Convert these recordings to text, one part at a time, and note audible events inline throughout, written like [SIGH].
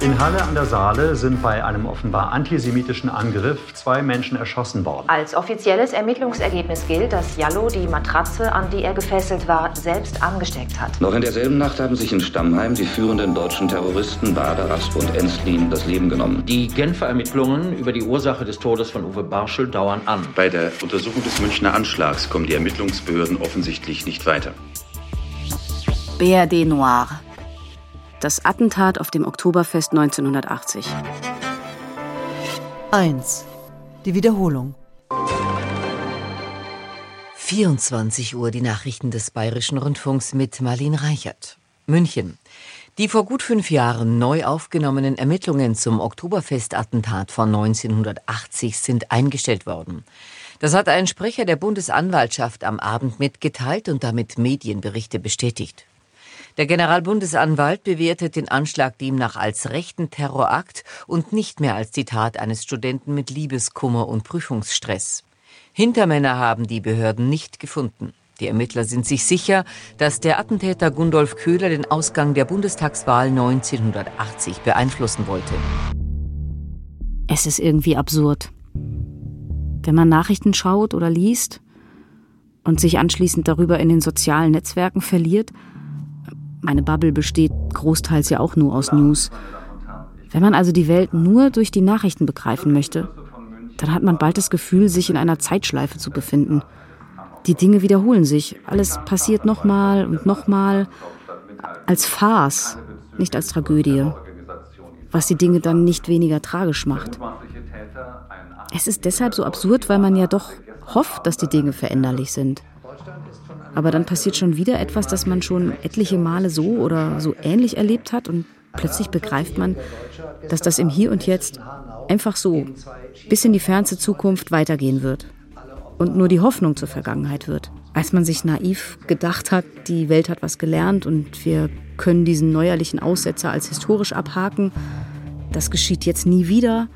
In Halle an der Saale sind bei einem offenbar antisemitischen Angriff zwei Menschen erschossen worden. Als offizielles Ermittlungsergebnis gilt, dass Jallo die Matratze, an die er gefesselt war, selbst angesteckt hat. Noch in derselben Nacht haben sich in Stammheim die führenden deutschen Terroristen Bader, Asp und Enslin das Leben genommen. Die Genfer Ermittlungen über die Ursache des Todes von Uwe Barschel dauern an. Bei der Untersuchung des Münchner Anschlags kommen die Ermittlungsbehörden offensichtlich nicht weiter. BRD Noir das Attentat auf dem Oktoberfest 1980. 1. Die Wiederholung. 24 Uhr die Nachrichten des Bayerischen Rundfunks mit Marlene Reichert. München. Die vor gut fünf Jahren neu aufgenommenen Ermittlungen zum Oktoberfestattentat von 1980 sind eingestellt worden. Das hat ein Sprecher der Bundesanwaltschaft am Abend mitgeteilt und damit Medienberichte bestätigt. Der Generalbundesanwalt bewertet den Anschlag demnach als rechten Terrorakt und nicht mehr als die Tat eines Studenten mit Liebeskummer und Prüfungsstress. Hintermänner haben die Behörden nicht gefunden. Die Ermittler sind sich sicher, dass der Attentäter Gundolf Köhler den Ausgang der Bundestagswahl 1980 beeinflussen wollte. Es ist irgendwie absurd. Wenn man Nachrichten schaut oder liest und sich anschließend darüber in den sozialen Netzwerken verliert, meine Bubble besteht großteils ja auch nur aus News. Wenn man also die Welt nur durch die Nachrichten begreifen möchte, dann hat man bald das Gefühl, sich in einer Zeitschleife zu befinden. Die Dinge wiederholen sich, alles passiert nochmal und nochmal, als Farce, nicht als Tragödie, was die Dinge dann nicht weniger tragisch macht. Es ist deshalb so absurd, weil man ja doch hofft, dass die Dinge veränderlich sind. Aber dann passiert schon wieder etwas, das man schon etliche Male so oder so ähnlich erlebt hat und plötzlich begreift man, dass das im Hier und Jetzt einfach so bis in die fernste Zukunft weitergehen wird und nur die Hoffnung zur Vergangenheit wird. Als man sich naiv gedacht hat, die Welt hat was gelernt und wir können diesen neuerlichen Aussetzer als historisch abhaken, das geschieht jetzt nie wieder,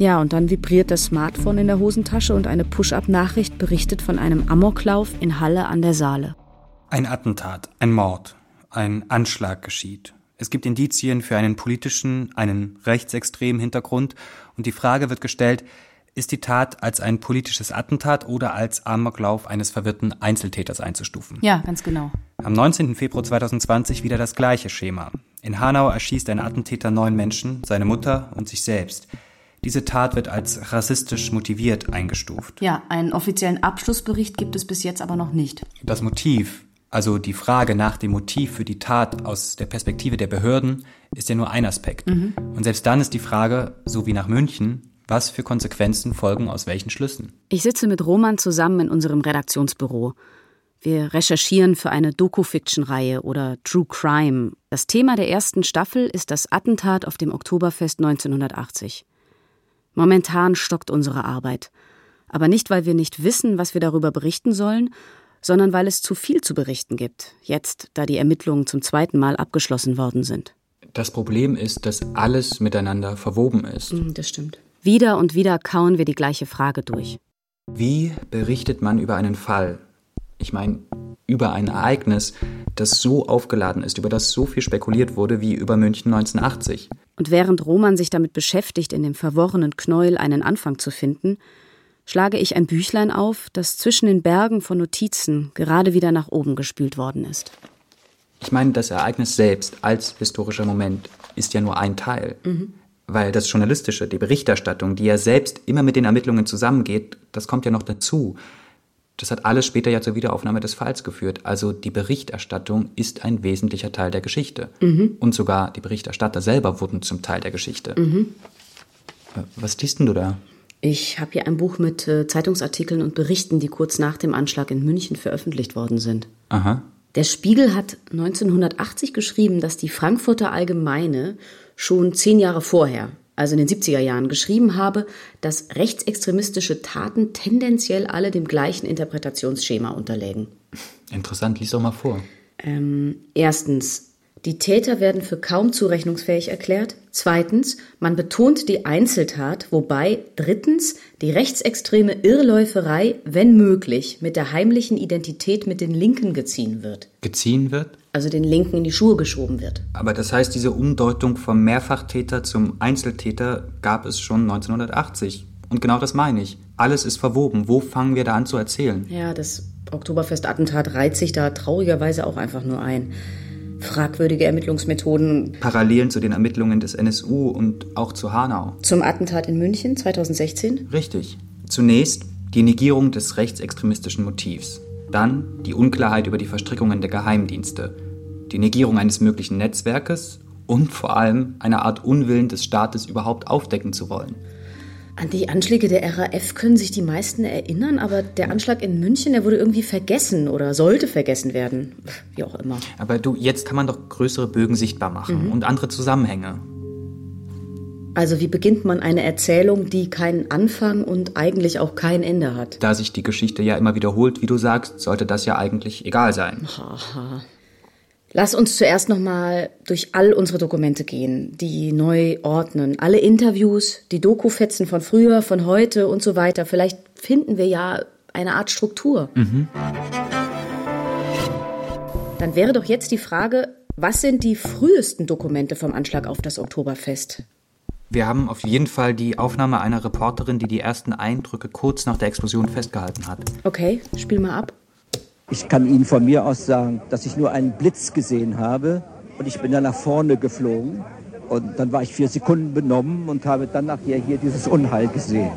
ja, und dann vibriert das Smartphone in der Hosentasche und eine Push-up-Nachricht berichtet von einem Amoklauf in Halle an der Saale. Ein Attentat, ein Mord, ein Anschlag geschieht. Es gibt Indizien für einen politischen, einen rechtsextremen Hintergrund und die Frage wird gestellt, ist die Tat als ein politisches Attentat oder als Amoklauf eines verwirrten Einzeltäters einzustufen? Ja, ganz genau. Am 19. Februar 2020 wieder das gleiche Schema. In Hanau erschießt ein Attentäter neun Menschen, seine Mutter und sich selbst. Diese Tat wird als rassistisch motiviert eingestuft. Ja, einen offiziellen Abschlussbericht gibt es bis jetzt aber noch nicht. Das Motiv, also die Frage nach dem Motiv für die Tat aus der Perspektive der Behörden, ist ja nur ein Aspekt. Mhm. Und selbst dann ist die Frage, so wie nach München, was für Konsequenzen folgen aus welchen Schlüssen? Ich sitze mit Roman zusammen in unserem Redaktionsbüro. Wir recherchieren für eine Doku-Fiction-Reihe oder True Crime. Das Thema der ersten Staffel ist das Attentat auf dem Oktoberfest 1980. Momentan stockt unsere Arbeit. Aber nicht, weil wir nicht wissen, was wir darüber berichten sollen, sondern weil es zu viel zu berichten gibt, jetzt, da die Ermittlungen zum zweiten Mal abgeschlossen worden sind. Das Problem ist, dass alles miteinander verwoben ist. Mm, das stimmt. Wieder und wieder kauen wir die gleiche Frage durch. Wie berichtet man über einen Fall? Ich meine, über ein Ereignis, das so aufgeladen ist, über das so viel spekuliert wurde wie über München 1980. Und während Roman sich damit beschäftigt, in dem verworrenen Knäuel einen Anfang zu finden, schlage ich ein Büchlein auf, das zwischen den Bergen von Notizen gerade wieder nach oben gespült worden ist. Ich meine, das Ereignis selbst als historischer Moment ist ja nur ein Teil. Mhm. Weil das Journalistische, die Berichterstattung, die ja selbst immer mit den Ermittlungen zusammengeht, das kommt ja noch dazu. Das hat alles später ja zur Wiederaufnahme des Falls geführt. Also die Berichterstattung ist ein wesentlicher Teil der Geschichte. Mhm. Und sogar die Berichterstatter selber wurden zum Teil der Geschichte. Mhm. Äh, was liest denn du da? Ich habe hier ein Buch mit äh, Zeitungsartikeln und Berichten, die kurz nach dem Anschlag in München veröffentlicht worden sind. Aha. Der Spiegel hat 1980 geschrieben, dass die Frankfurter Allgemeine schon zehn Jahre vorher, also in den 70er Jahren, geschrieben habe, dass rechtsextremistische Taten tendenziell alle dem gleichen Interpretationsschema unterlägen. Interessant, lies doch mal vor. Ähm, erstens, die Täter werden für kaum zurechnungsfähig erklärt. Zweitens, man betont die Einzeltat, wobei drittens die rechtsextreme Irrläuferei, wenn möglich, mit der heimlichen Identität mit den Linken geziehen wird. Geziehen wird? Also den Linken in die Schuhe geschoben wird. Aber das heißt, diese Umdeutung vom Mehrfachtäter zum Einzeltäter gab es schon 1980. Und genau das meine ich. Alles ist verwoben. Wo fangen wir da an zu erzählen? Ja, das Oktoberfest-Attentat reiht sich da traurigerweise auch einfach nur ein. Fragwürdige Ermittlungsmethoden. Parallelen zu den Ermittlungen des NSU und auch zu Hanau. Zum Attentat in München 2016? Richtig. Zunächst die Negierung des rechtsextremistischen Motivs. Dann die Unklarheit über die Verstrickungen der Geheimdienste. Die Negierung eines möglichen Netzwerkes und vor allem eine Art Unwillen des Staates überhaupt aufdecken zu wollen. An die Anschläge der RAF können sich die meisten erinnern, aber der Anschlag in München, der wurde irgendwie vergessen oder sollte vergessen werden. Wie auch immer. Aber du, jetzt kann man doch größere Bögen sichtbar machen mhm. und andere Zusammenhänge. Also wie beginnt man eine Erzählung, die keinen Anfang und eigentlich auch kein Ende hat? Da sich die Geschichte ja immer wiederholt, wie du sagst, sollte das ja eigentlich egal sein. Haha. Lass uns zuerst nochmal durch all unsere Dokumente gehen, die neu ordnen. Alle Interviews, die Dokufetzen von früher, von heute und so weiter. Vielleicht finden wir ja eine Art Struktur. Mhm. Dann wäre doch jetzt die Frage, was sind die frühesten Dokumente vom Anschlag auf das Oktoberfest? Wir haben auf jeden Fall die Aufnahme einer Reporterin, die die ersten Eindrücke kurz nach der Explosion festgehalten hat. Okay, spiel mal ab. Ich kann Ihnen von mir aus sagen, dass ich nur einen Blitz gesehen habe und ich bin dann nach vorne geflogen und dann war ich vier Sekunden benommen und habe dann nachher hier dieses Unheil gesehen.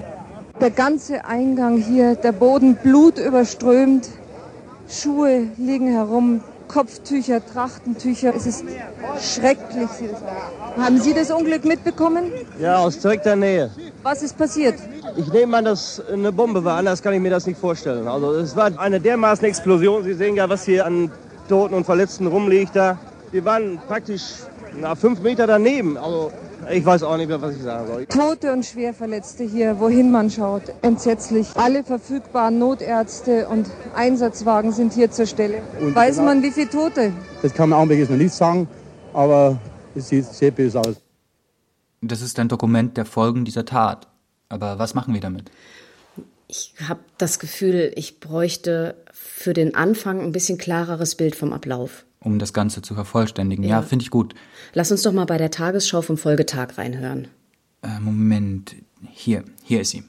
Der ganze Eingang hier, der Boden blutüberströmt, Schuhe liegen herum, Kopftücher, Trachtentücher. Es ist schrecklich. Haben Sie das Unglück mitbekommen? Ja, aus direkter Nähe. Was ist passiert? Ich nehme an, dass eine Bombe war, anders kann ich mir das nicht vorstellen. Also es war eine dermaßen Explosion. Sie sehen ja, was hier an Toten und Verletzten rumliegt da. Wir waren praktisch na, fünf Meter daneben. Also ich weiß auch nicht mehr, was ich sagen soll. Tote und Schwerverletzte hier, wohin man schaut. Entsetzlich. Alle verfügbaren Notärzte und Einsatzwagen sind hier zur Stelle. Und weiß genau, man, wie viele Tote? Das kann man augenblicklich noch nicht sagen, aber es sieht sehr böse aus. Das ist ein Dokument der Folgen dieser Tat. Aber was machen wir damit? Ich habe das Gefühl, ich bräuchte für den Anfang ein bisschen klareres Bild vom Ablauf. Um das Ganze zu vervollständigen. Ja, ja finde ich gut. Lass uns doch mal bei der Tagesschau vom Folgetag reinhören. Äh, Moment. Hier, hier ist sie.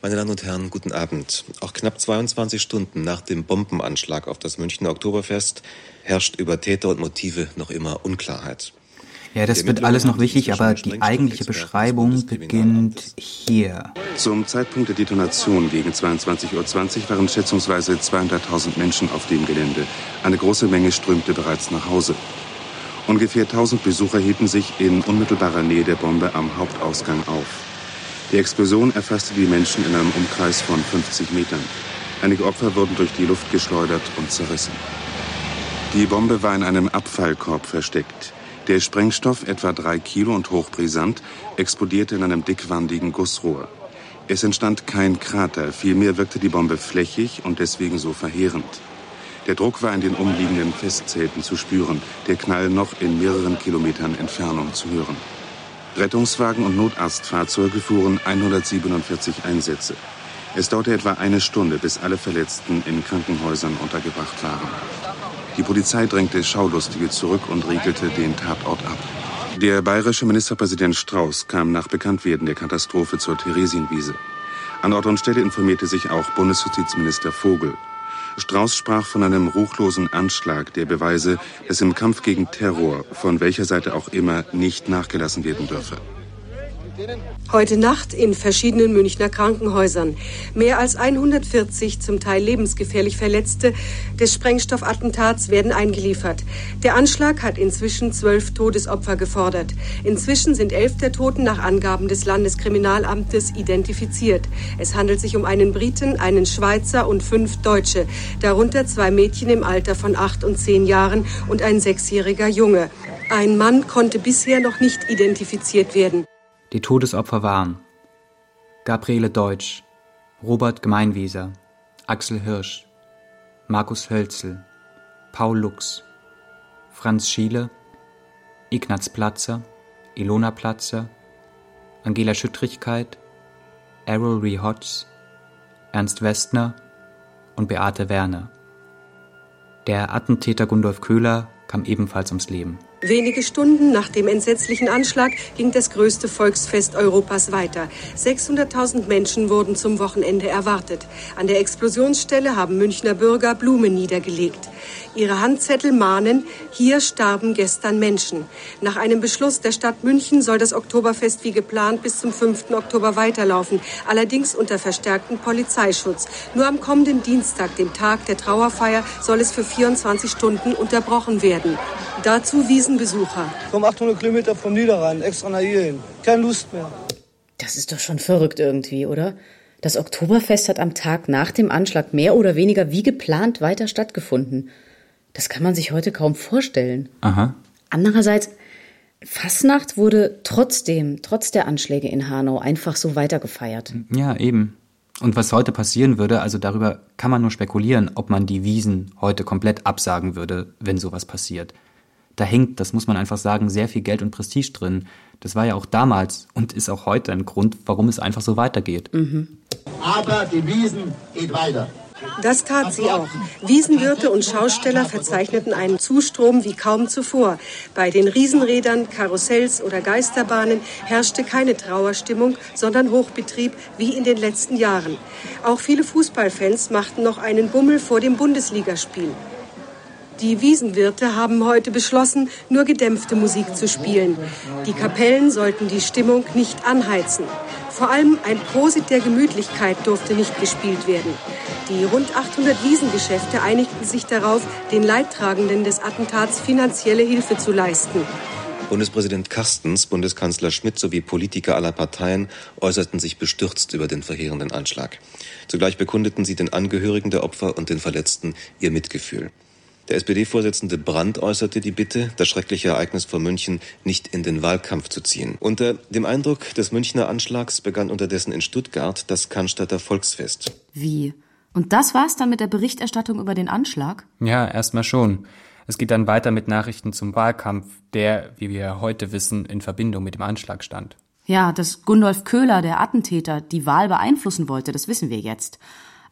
Meine Damen und Herren, guten Abend. Auch knapp 22 Stunden nach dem Bombenanschlag auf das Münchner Oktoberfest herrscht über Täter und Motive noch immer Unklarheit. Ja, das wird alles noch wichtig, aber die eigentliche Beschreibung beginnt hier. Zum Zeitpunkt der Detonation gegen 22.20 Uhr waren schätzungsweise 200.000 Menschen auf dem Gelände. Eine große Menge strömte bereits nach Hause. Ungefähr 1000 Besucher hielten sich in unmittelbarer Nähe der Bombe am Hauptausgang auf. Die Explosion erfasste die Menschen in einem Umkreis von 50 Metern. Einige Opfer wurden durch die Luft geschleudert und zerrissen. Die Bombe war in einem Abfallkorb versteckt. Der Sprengstoff, etwa drei Kilo und hochbrisant, explodierte in einem dickwandigen Gussrohr. Es entstand kein Krater, vielmehr wirkte die Bombe flächig und deswegen so verheerend. Der Druck war in den umliegenden Festzelten zu spüren, der Knall noch in mehreren Kilometern Entfernung zu hören. Rettungswagen und Notarztfahrzeuge fuhren 147 Einsätze. Es dauerte etwa eine Stunde, bis alle Verletzten in Krankenhäusern untergebracht waren. Die Polizei drängte Schaulustige zurück und riegelte den Tatort ab. Der bayerische Ministerpräsident Strauß kam nach Bekanntwerden der Katastrophe zur Theresienwiese. An Ort und Stelle informierte sich auch Bundesjustizminister Vogel. Strauß sprach von einem ruchlosen Anschlag, der beweise, dass im Kampf gegen Terror, von welcher Seite auch immer, nicht nachgelassen werden dürfe. Heute Nacht in verschiedenen Münchner Krankenhäusern. Mehr als 140 zum Teil lebensgefährlich Verletzte des Sprengstoffattentats werden eingeliefert. Der Anschlag hat inzwischen zwölf Todesopfer gefordert. Inzwischen sind elf der Toten nach Angaben des Landeskriminalamtes identifiziert. Es handelt sich um einen Briten, einen Schweizer und fünf Deutsche, darunter zwei Mädchen im Alter von acht und zehn Jahren und ein sechsjähriger Junge. Ein Mann konnte bisher noch nicht identifiziert werden. Die Todesopfer waren Gabriele Deutsch, Robert Gemeinwieser, Axel Hirsch, Markus Hölzel, Paul Lux, Franz Schiele, Ignaz Platzer, Ilona Platzer, Angela Schüttrigkeit, Errol Ree Hodges, Ernst Westner und Beate Werner. Der Attentäter Gundolf Köhler kam ebenfalls ums Leben. Wenige Stunden nach dem entsetzlichen Anschlag ging das größte Volksfest Europas weiter. 600.000 Menschen wurden zum Wochenende erwartet. An der Explosionsstelle haben Münchner Bürger Blumen niedergelegt. Ihre Handzettel mahnen, hier starben gestern Menschen. Nach einem Beschluss der Stadt München soll das Oktoberfest wie geplant bis zum 5. Oktober weiterlaufen, allerdings unter verstärktem Polizeischutz. Nur am kommenden Dienstag, dem Tag der Trauerfeier, soll es für 24 Stunden unterbrochen werden. Dazu wiesen Besucher. Komm 800 Kilometer vom Niederrhein, extra nach hierhin. Keine Lust mehr. Das ist doch schon verrückt irgendwie, oder? Das Oktoberfest hat am Tag nach dem Anschlag mehr oder weniger wie geplant weiter stattgefunden. Das kann man sich heute kaum vorstellen. Aha. Andererseits, Fasnacht wurde trotzdem, trotz der Anschläge in Hanau, einfach so weitergefeiert. Ja, eben. Und was heute passieren würde, also darüber kann man nur spekulieren, ob man die Wiesen heute komplett absagen würde, wenn sowas passiert. Da hängt, das muss man einfach sagen, sehr viel Geld und Prestige drin. Das war ja auch damals und ist auch heute ein Grund, warum es einfach so weitergeht. Mhm. Aber die Wiesen geht weiter. Das tat sie auch. Wiesenwirte und Schausteller verzeichneten einen Zustrom wie kaum zuvor. Bei den Riesenrädern, Karussells oder Geisterbahnen herrschte keine Trauerstimmung, sondern Hochbetrieb wie in den letzten Jahren. Auch viele Fußballfans machten noch einen Bummel vor dem Bundesligaspiel. Die Wiesenwirte haben heute beschlossen, nur gedämpfte Musik zu spielen. Die Kapellen sollten die Stimmung nicht anheizen. Vor allem ein Prosit der Gemütlichkeit durfte nicht gespielt werden. Die rund 800 Wiesengeschäfte einigten sich darauf, den Leidtragenden des Attentats finanzielle Hilfe zu leisten. Bundespräsident Carstens, Bundeskanzler Schmidt sowie Politiker aller Parteien äußerten sich bestürzt über den verheerenden Anschlag. Zugleich bekundeten sie den Angehörigen der Opfer und den Verletzten ihr Mitgefühl. Der SPD-Vorsitzende Brandt äußerte die Bitte, das schreckliche Ereignis vor München nicht in den Wahlkampf zu ziehen. Unter dem Eindruck des Münchner Anschlags begann unterdessen in Stuttgart das Cannstatter Volksfest. Wie? Und das war's dann mit der Berichterstattung über den Anschlag? Ja, erstmal schon. Es geht dann weiter mit Nachrichten zum Wahlkampf, der, wie wir heute wissen, in Verbindung mit dem Anschlag stand. Ja, dass Gundolf Köhler, der Attentäter, die Wahl beeinflussen wollte, das wissen wir jetzt.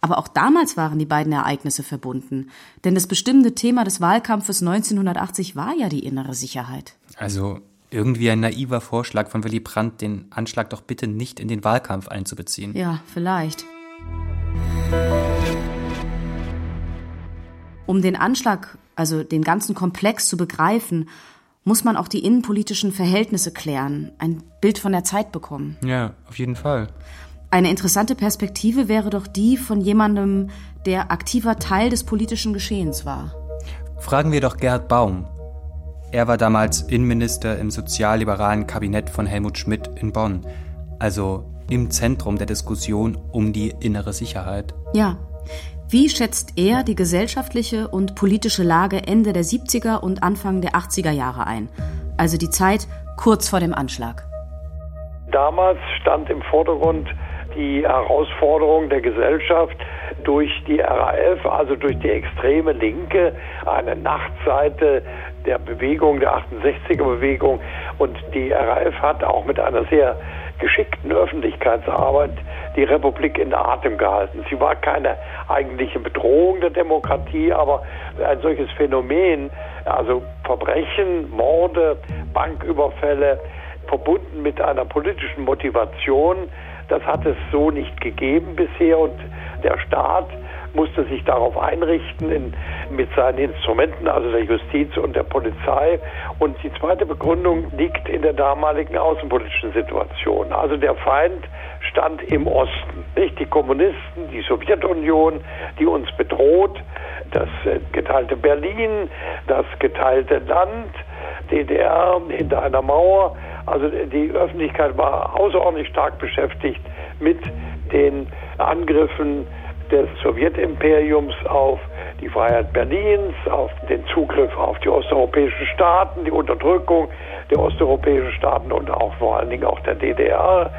Aber auch damals waren die beiden Ereignisse verbunden. Denn das bestimmende Thema des Wahlkampfes 1980 war ja die innere Sicherheit. Also irgendwie ein naiver Vorschlag von Willy Brandt, den Anschlag doch bitte nicht in den Wahlkampf einzubeziehen. Ja, vielleicht. Um den Anschlag, also den ganzen Komplex zu begreifen, muss man auch die innenpolitischen Verhältnisse klären, ein Bild von der Zeit bekommen. Ja, auf jeden Fall. Eine interessante Perspektive wäre doch die von jemandem, der aktiver Teil des politischen Geschehens war. Fragen wir doch Gerhard Baum. Er war damals Innenminister im sozialliberalen Kabinett von Helmut Schmidt in Bonn, also im Zentrum der Diskussion um die innere Sicherheit. Ja. Wie schätzt er die gesellschaftliche und politische Lage Ende der 70er und Anfang der 80er Jahre ein? Also die Zeit kurz vor dem Anschlag. Damals stand im Vordergrund die Herausforderung der Gesellschaft durch die RAF, also durch die extreme Linke, eine Nachtseite der Bewegung, der 68er-Bewegung. Und die RAF hat auch mit einer sehr geschickten Öffentlichkeitsarbeit die Republik in Atem gehalten. Sie war keine eigentliche Bedrohung der Demokratie, aber ein solches Phänomen, also Verbrechen, Morde, Banküberfälle, verbunden mit einer politischen Motivation, das hat es so nicht gegeben bisher und der Staat musste sich darauf einrichten in, mit seinen Instrumenten, also der Justiz und der Polizei. Und die zweite Begründung liegt in der damaligen außenpolitischen Situation. Also der Feind stand im Osten, nicht die Kommunisten, die Sowjetunion, die uns bedroht, das geteilte Berlin, das geteilte Land, DDR hinter einer Mauer. Also die Öffentlichkeit war außerordentlich stark beschäftigt mit den Angriffen des Sowjetimperiums auf die Freiheit Berlins, auf den Zugriff auf die osteuropäischen Staaten, die Unterdrückung der osteuropäischen Staaten und auch vor allen Dingen auch der DDR.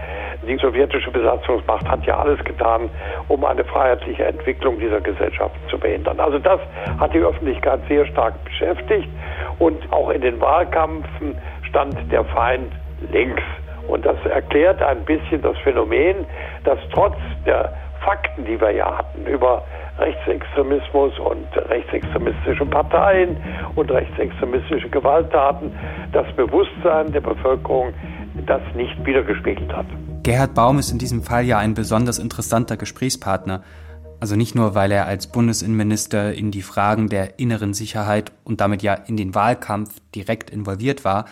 Die sowjetische Besatzungsmacht hat ja alles getan, um eine freiheitliche Entwicklung dieser Gesellschaft zu behindern. Also das hat die Öffentlichkeit sehr stark beschäftigt und auch in den Wahlkämpfen stand der Feind links Und das erklärt ein bisschen das Phänomen, dass trotz der Fakten, die wir ja hatten über Rechtsextremismus und rechtsextremistische Parteien und rechtsextremistische Gewalttaten, das Bewusstsein der Bevölkerung das nicht wiedergespiegelt hat. Gerhard Baum ist in diesem Fall ja ein besonders interessanter Gesprächspartner. Also nicht nur, weil er als Bundesinnenminister in die Fragen der inneren Sicherheit und damit ja in den Wahlkampf direkt involviert war,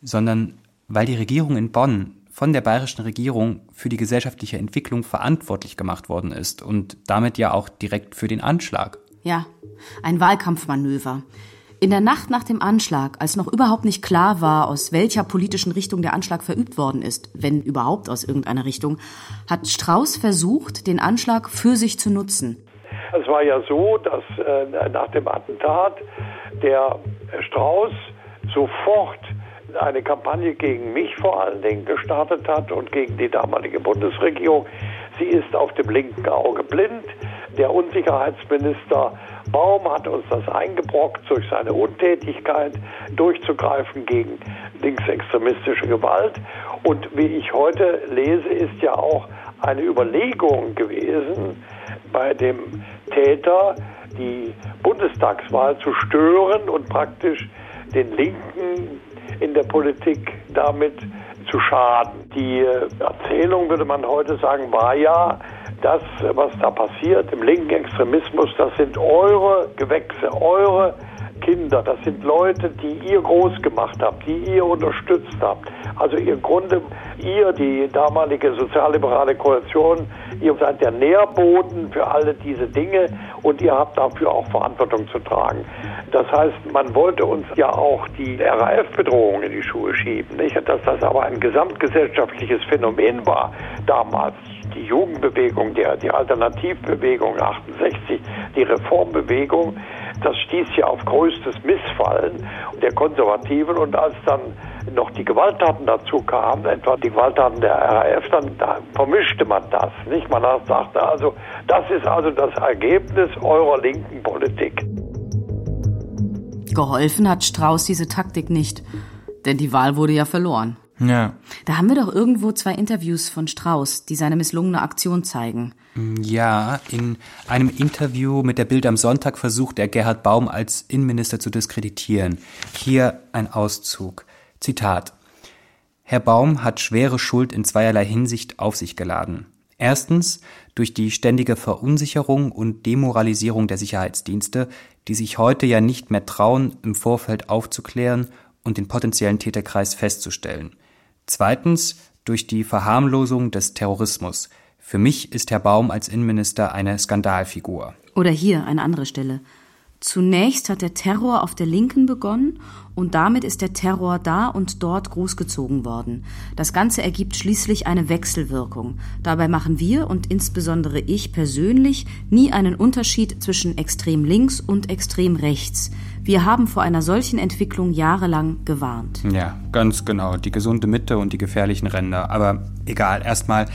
sondern weil die Regierung in Bonn von der bayerischen Regierung für die gesellschaftliche Entwicklung verantwortlich gemacht worden ist und damit ja auch direkt für den Anschlag. Ja, ein Wahlkampfmanöver. In der Nacht nach dem Anschlag, als noch überhaupt nicht klar war, aus welcher politischen Richtung der Anschlag verübt worden ist, wenn überhaupt aus irgendeiner Richtung, hat Strauß versucht, den Anschlag für sich zu nutzen. Es war ja so, dass äh, nach dem Attentat der Strauß sofort eine Kampagne gegen mich vor allen Dingen gestartet hat und gegen die damalige Bundesregierung. Sie ist auf dem linken Auge blind. Der Unsicherheitsminister Baum hat uns das eingebrockt, durch seine Untätigkeit durchzugreifen gegen linksextremistische Gewalt. Und wie ich heute lese, ist ja auch eine Überlegung gewesen, bei dem Täter die Bundestagswahl zu stören und praktisch den Linken in der Politik damit zu schaden. Die Erzählung, würde man heute sagen, war ja, das, was da passiert im linken Extremismus, das sind eure Gewächse, eure Kinder, das sind Leute, die ihr groß gemacht habt, die ihr unterstützt habt. Also im Grunde, ihr, die damalige sozialliberale Koalition, ihr seid der Nährboden für alle diese Dinge und ihr habt dafür auch Verantwortung zu tragen. Das heißt, man wollte uns ja auch die RAF-Bedrohung in die Schuhe schieben, nicht? dass das aber ein gesamtgesellschaftliches Phänomen war damals die Jugendbewegung, der, die Alternativbewegung 68, die Reformbewegung, das stieß ja auf größtes Missfallen der Konservativen und als dann noch die Gewalttaten dazu kamen, etwa die Gewalttaten der RAF, dann da vermischte man das, nicht? Man sagte also, das ist also das Ergebnis eurer linken Politik. Geholfen hat Strauß diese Taktik nicht, denn die Wahl wurde ja verloren. Ja. Da haben wir doch irgendwo zwei Interviews von Strauß, die seine misslungene Aktion zeigen. Ja, in einem Interview mit der Bild am Sonntag versucht er Gerhard Baum als Innenminister zu diskreditieren. Hier ein Auszug. Zitat. Herr Baum hat schwere Schuld in zweierlei Hinsicht auf sich geladen. Erstens durch die ständige Verunsicherung und Demoralisierung der Sicherheitsdienste, die sich heute ja nicht mehr trauen, im Vorfeld aufzuklären und den potenziellen Täterkreis festzustellen. Zweitens durch die Verharmlosung des Terrorismus. Für mich ist Herr Baum als Innenminister eine Skandalfigur. Oder hier eine andere Stelle. Zunächst hat der Terror auf der Linken begonnen und damit ist der Terror da und dort großgezogen worden. Das Ganze ergibt schließlich eine Wechselwirkung. Dabei machen wir und insbesondere ich persönlich nie einen Unterschied zwischen extrem links und extrem rechts. Wir haben vor einer solchen Entwicklung jahrelang gewarnt. Ja, ganz genau. Die gesunde Mitte und die gefährlichen Ränder. Aber egal, erstmal.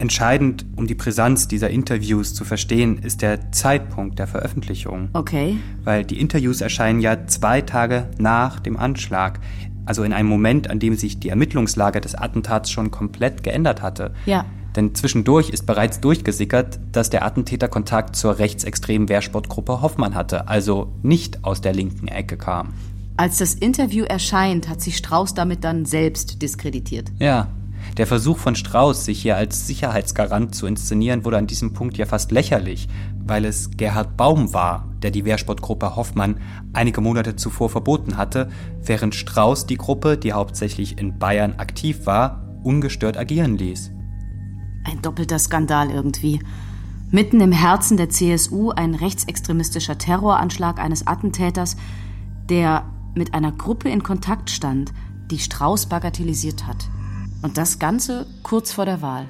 Entscheidend, um die Brisanz dieser Interviews zu verstehen, ist der Zeitpunkt der Veröffentlichung. Okay. Weil die Interviews erscheinen ja zwei Tage nach dem Anschlag. Also in einem Moment, an dem sich die Ermittlungslage des Attentats schon komplett geändert hatte. Ja. Denn zwischendurch ist bereits durchgesickert, dass der Attentäter Kontakt zur rechtsextremen Wehrsportgruppe Hoffmann hatte, also nicht aus der linken Ecke kam. Als das Interview erscheint, hat sich Strauß damit dann selbst diskreditiert. Ja. Der Versuch von Strauß, sich hier als Sicherheitsgarant zu inszenieren, wurde an diesem Punkt ja fast lächerlich, weil es Gerhard Baum war, der die Wehrsportgruppe Hoffmann einige Monate zuvor verboten hatte, während Strauß die Gruppe, die hauptsächlich in Bayern aktiv war, ungestört agieren ließ. Ein doppelter Skandal irgendwie. Mitten im Herzen der CSU ein rechtsextremistischer Terroranschlag eines Attentäters, der mit einer Gruppe in Kontakt stand, die Strauß bagatellisiert hat. Und das Ganze kurz vor der Wahl.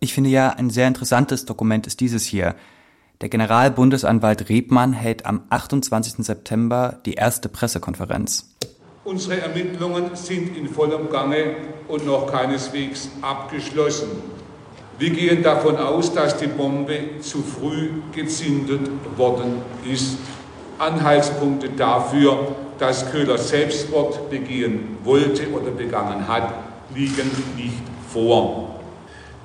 Ich finde ja, ein sehr interessantes Dokument ist dieses hier. Der Generalbundesanwalt Rebmann hält am 28. September die erste Pressekonferenz. Unsere Ermittlungen sind in vollem Gange und noch keineswegs abgeschlossen. Wir gehen davon aus, dass die Bombe zu früh gezündet worden ist. Anhaltspunkte dafür dass Köhler Selbstmord begehen wollte oder begangen hat, liegen nicht vor.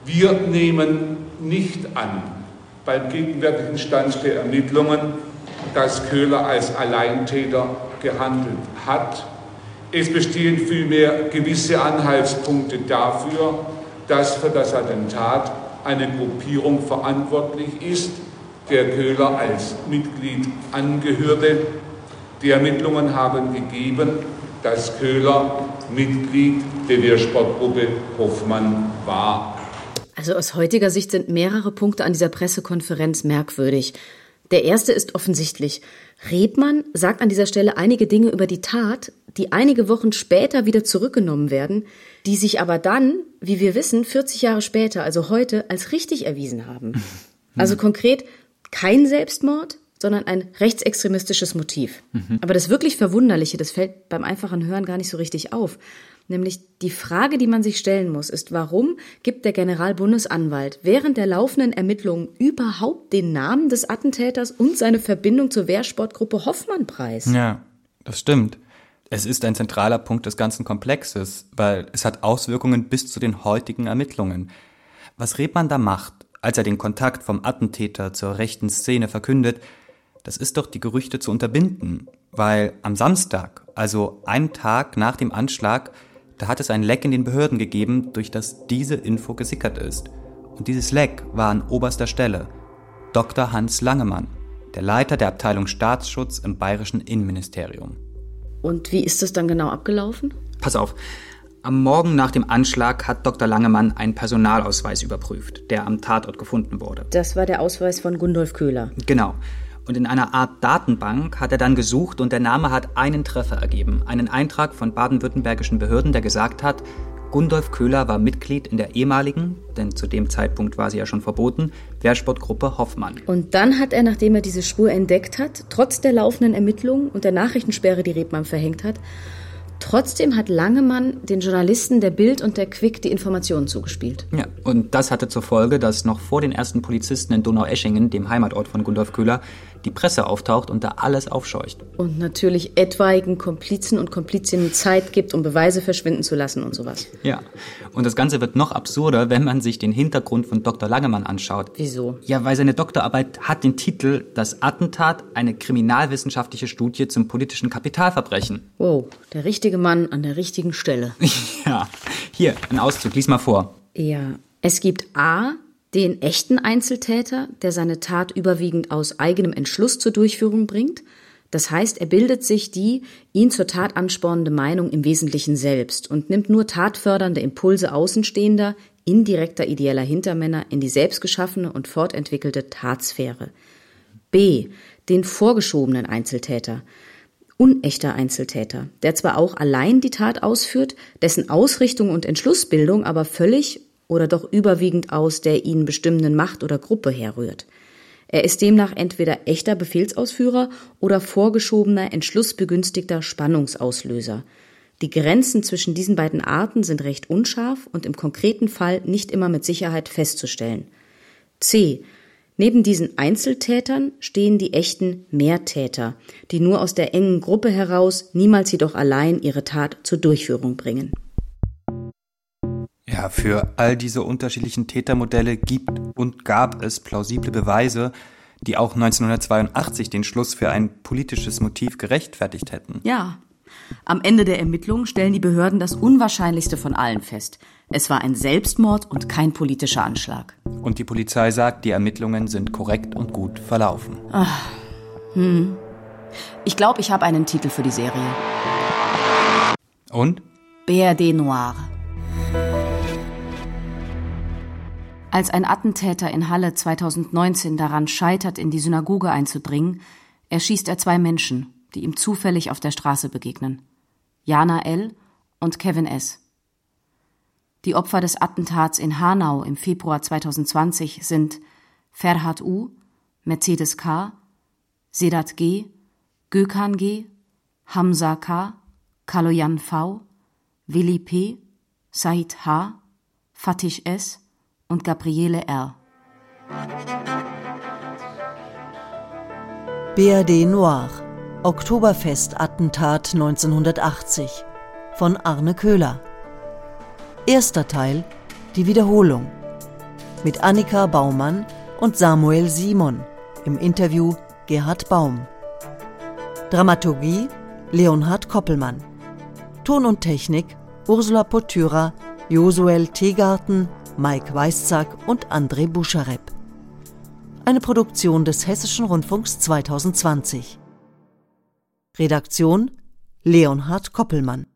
Wir nehmen nicht an, beim gegenwärtigen Stand der Ermittlungen, dass Köhler als Alleintäter gehandelt hat. Es bestehen vielmehr gewisse Anhaltspunkte dafür, dass für das Attentat eine Gruppierung verantwortlich ist, der Köhler als Mitglied angehörte. Die Ermittlungen haben gegeben, dass Köhler Mitglied der Wehrsportgruppe Hoffmann war. Also aus heutiger Sicht sind mehrere Punkte an dieser Pressekonferenz merkwürdig. Der erste ist offensichtlich. Rebmann sagt an dieser Stelle einige Dinge über die Tat, die einige Wochen später wieder zurückgenommen werden, die sich aber dann, wie wir wissen, 40 Jahre später, also heute, als richtig erwiesen haben. [LAUGHS] Also konkret kein Selbstmord, sondern ein rechtsextremistisches Motiv. Mhm. Aber das wirklich Verwunderliche, das fällt beim einfachen Hören gar nicht so richtig auf. Nämlich die Frage, die man sich stellen muss, ist, warum gibt der Generalbundesanwalt während der laufenden Ermittlungen überhaupt den Namen des Attentäters und seine Verbindung zur Wehrsportgruppe Hoffmann preis? Ja, das stimmt. Es ist ein zentraler Punkt des ganzen Komplexes, weil es hat Auswirkungen bis zu den heutigen Ermittlungen. Was Rebmann da macht, als er den Kontakt vom Attentäter zur rechten Szene verkündet, das ist doch die Gerüchte zu unterbinden, weil am Samstag, also einen Tag nach dem Anschlag, da hat es ein Leck in den Behörden gegeben, durch das diese Info gesickert ist. Und dieses Leck war an oberster Stelle Dr. Hans Langemann, der Leiter der Abteilung Staatsschutz im bayerischen Innenministerium. Und wie ist das dann genau abgelaufen? Pass auf. Am Morgen nach dem Anschlag hat Dr. Langemann einen Personalausweis überprüft, der am Tatort gefunden wurde. Das war der Ausweis von Gundolf Köhler. Genau. Und in einer Art Datenbank hat er dann gesucht und der Name hat einen Treffer ergeben. Einen Eintrag von baden-württembergischen Behörden, der gesagt hat, Gundolf Köhler war Mitglied in der ehemaligen, denn zu dem Zeitpunkt war sie ja schon verboten, Wehrsportgruppe Hoffmann. Und dann hat er, nachdem er diese Spur entdeckt hat, trotz der laufenden Ermittlungen und der Nachrichtensperre, die Rebmann verhängt hat, Trotzdem hat Langemann den Journalisten der Bild und der Quick die Informationen zugespielt. Ja, und das hatte zur Folge, dass noch vor den ersten Polizisten in Donaueschingen, dem Heimatort von Gundolf Köhler, die Presse auftaucht und da alles aufscheucht. Und natürlich etwaigen Komplizen und Komplizinnen Zeit gibt, um Beweise verschwinden zu lassen und sowas. Ja, und das Ganze wird noch absurder, wenn man sich den Hintergrund von Dr. Langemann anschaut. Wieso? Ja, weil seine Doktorarbeit hat den Titel Das Attentat, eine kriminalwissenschaftliche Studie zum politischen Kapitalverbrechen. Wow, der richtige Mann an der richtigen Stelle. [LAUGHS] ja, hier, ein Auszug, lies mal vor. Ja, es gibt A, den echten Einzeltäter, der seine Tat überwiegend aus eigenem Entschluss zur Durchführung bringt. Das heißt, er bildet sich die ihn zur Tat anspornende Meinung im Wesentlichen selbst und nimmt nur tatfördernde Impulse Außenstehender, indirekter ideeller Hintermänner in die selbstgeschaffene und fortentwickelte Tatsphäre. B. Den vorgeschobenen Einzeltäter. Unechter Einzeltäter, der zwar auch allein die Tat ausführt, dessen Ausrichtung und Entschlussbildung aber völlig oder doch überwiegend aus der ihn bestimmenden Macht oder Gruppe herrührt. Er ist demnach entweder echter Befehlsausführer oder vorgeschobener, entschlussbegünstigter Spannungsauslöser. Die Grenzen zwischen diesen beiden Arten sind recht unscharf und im konkreten Fall nicht immer mit Sicherheit festzustellen. C. Neben diesen Einzeltätern stehen die echten Mehrtäter, die nur aus der engen Gruppe heraus, niemals jedoch allein ihre Tat zur Durchführung bringen. Ja, für all diese unterschiedlichen Tätermodelle gibt und gab es plausible Beweise, die auch 1982 den Schluss für ein politisches Motiv gerechtfertigt hätten. Ja. Am Ende der Ermittlungen stellen die Behörden das Unwahrscheinlichste von allen fest. Es war ein Selbstmord und kein politischer Anschlag. Und die Polizei sagt, die Ermittlungen sind korrekt und gut verlaufen. Ach, hm. Ich glaube, ich habe einen Titel für die Serie. Und? BRD Noir. Als ein Attentäter in Halle 2019 daran scheitert, in die Synagoge einzudringen, erschießt er zwei Menschen, die ihm zufällig auf der Straße begegnen. Jana L. und Kevin S. Die Opfer des Attentats in Hanau im Februar 2020 sind Ferhat U., Mercedes K., Sedat G., Gökhan G., Hamza K., Kaloyan V., Willi P., Said H., Fatih S., und Gabriele R. BRD Noir Oktoberfest-Attentat 1980 von Arne Köhler. Erster Teil Die Wiederholung mit Annika Baumann und Samuel Simon im Interview Gerhard Baum. Dramaturgie Leonhard Koppelmann. Ton und Technik Ursula Potyra, Josuel Tegarten, Mike Weißzack und André Buscharep. Eine Produktion des Hessischen Rundfunks 2020. Redaktion Leonhard Koppelmann